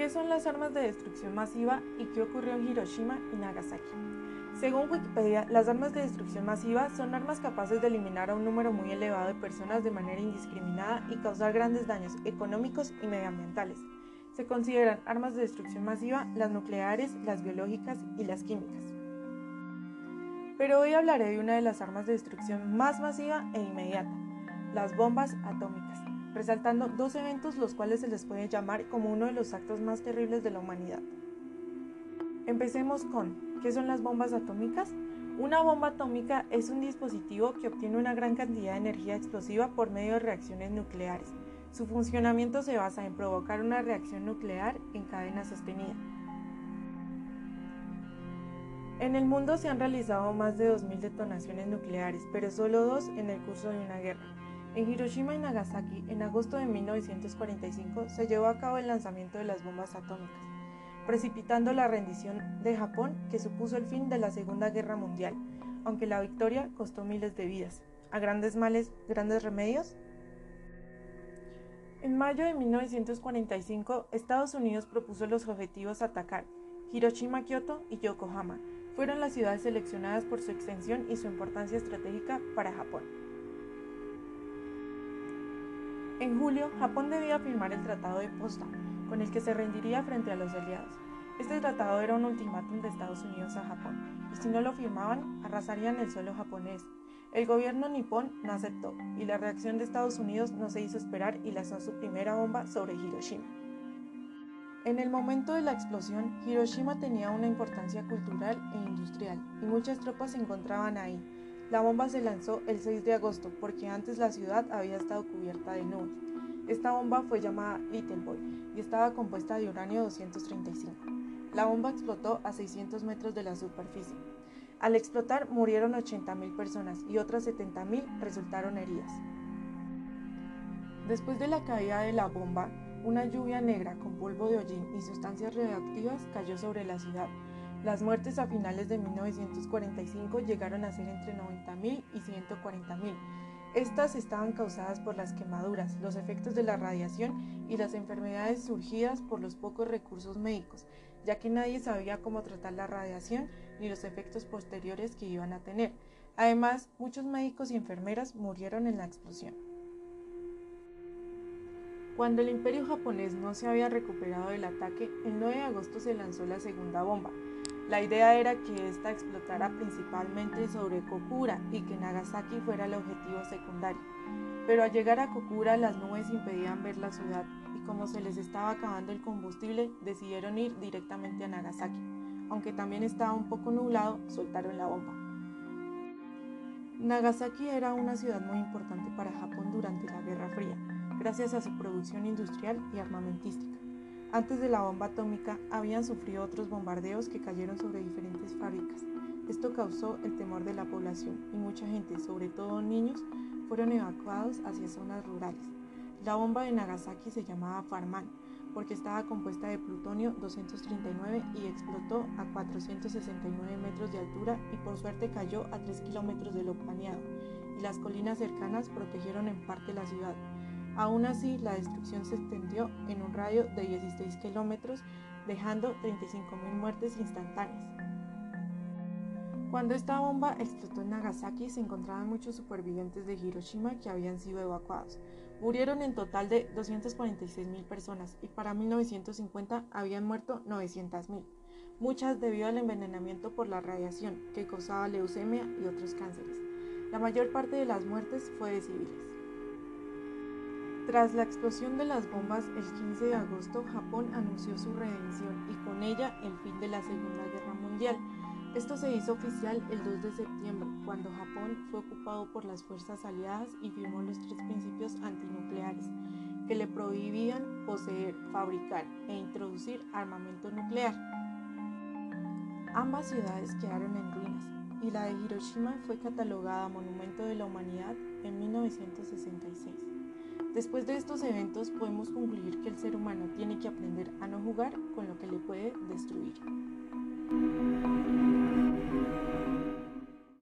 ¿Qué son las armas de destrucción masiva y qué ocurrió en Hiroshima y Nagasaki? Según Wikipedia, las armas de destrucción masiva son armas capaces de eliminar a un número muy elevado de personas de manera indiscriminada y causar grandes daños económicos y medioambientales. Se consideran armas de destrucción masiva las nucleares, las biológicas y las químicas. Pero hoy hablaré de una de las armas de destrucción más masiva e inmediata, las bombas atómicas, resaltando dos eventos los cuales se les puede llamar como uno de los actos más terribles de la humanidad. Empecemos con, ¿qué son las bombas atómicas? Una bomba atómica es un dispositivo que obtiene una gran cantidad de energía explosiva por medio de reacciones nucleares. Su funcionamiento se basa en provocar una reacción nuclear en cadena sostenida. En el mundo se han realizado más de 2.000 detonaciones nucleares, pero solo dos en el curso de una guerra. En Hiroshima y Nagasaki, en agosto de 1945, se llevó a cabo el lanzamiento de las bombas atómicas, precipitando la rendición de Japón que supuso el fin de la Segunda Guerra Mundial, aunque la victoria costó miles de vidas. ¿A grandes males, grandes remedios? En mayo de 1945, Estados Unidos propuso los objetivos a atacar Hiroshima, Kyoto y Yokohama. Fueron las ciudades seleccionadas por su extensión y su importancia estratégica para Japón. En julio, Japón debía firmar el Tratado de Potsdam, con el que se rendiría frente a los aliados. Este tratado era un ultimátum de Estados Unidos a Japón, y si no lo firmaban, arrasarían el suelo japonés. El gobierno nipón no aceptó, y la reacción de Estados Unidos no se hizo esperar y lanzó su primera bomba sobre Hiroshima. En el momento de la explosión, Hiroshima tenía una importancia cultural e industrial, y muchas tropas se encontraban ahí, la bomba se lanzó el 6 de agosto porque antes la ciudad había estado cubierta de nubes. Esta bomba fue llamada Little Boy y estaba compuesta de uranio 235. La bomba explotó a 600 metros de la superficie. Al explotar murieron 80.000 personas y otras 70.000 resultaron heridas. Después de la caída de la bomba, una lluvia negra con polvo de hollín y sustancias radioactivas cayó sobre la ciudad, las muertes a finales de 1945 llegaron a ser entre 90.000 y 140.000. Estas estaban causadas por las quemaduras, los efectos de la radiación y las enfermedades surgidas por los pocos recursos médicos, ya que nadie sabía cómo tratar la radiación ni los efectos posteriores que iban a tener. Además, muchos médicos y enfermeras murieron en la explosión. Cuando el imperio japonés no se había recuperado del ataque, el 9 de agosto se lanzó la segunda bomba, la idea era que ésta explotara principalmente sobre Kokura y que Nagasaki fuera el objetivo secundario. Pero al llegar a Kokura las nubes impedían ver la ciudad y como se les estaba acabando el combustible decidieron ir directamente a Nagasaki. Aunque también estaba un poco nublado, soltaron la bomba. Nagasaki era una ciudad muy importante para Japón durante la Guerra Fría, gracias a su producción industrial y armamentística. Antes de la bomba atómica habían sufrido otros bombardeos que cayeron sobre diferentes fábricas. Esto causó el temor de la población y mucha gente, sobre todo niños, fueron evacuados hacia zonas rurales. La bomba de Nagasaki se llamaba Farman porque estaba compuesta de plutonio 239 y explotó a 469 metros de altura y por suerte cayó a 3 kilómetros de lo planeado y las colinas cercanas protegieron en parte la ciudad. Aún así, la destrucción se extendió en un radio de 16 kilómetros, dejando 35.000 muertes instantáneas. Cuando esta bomba explotó en Nagasaki, se encontraban muchos supervivientes de Hiroshima que habían sido evacuados. Murieron en total de 246.000 personas y para 1950 habían muerto 900.000, muchas debido al envenenamiento por la radiación que causaba leucemia y otros cánceres. La mayor parte de las muertes fue de civiles. Tras la explosión de las bombas el 15 de agosto, Japón anunció su redención y con ella el fin de la Segunda Guerra Mundial. Esto se hizo oficial el 2 de septiembre, cuando Japón fue ocupado por las fuerzas aliadas y firmó los tres principios antinucleares, que le prohibían poseer, fabricar e introducir armamento nuclear. Ambas ciudades quedaron en ruinas y la de Hiroshima fue catalogada Monumento de la Humanidad en 1966. Después de estos eventos podemos concluir que el ser humano tiene que aprender a no jugar con lo que le puede destruir.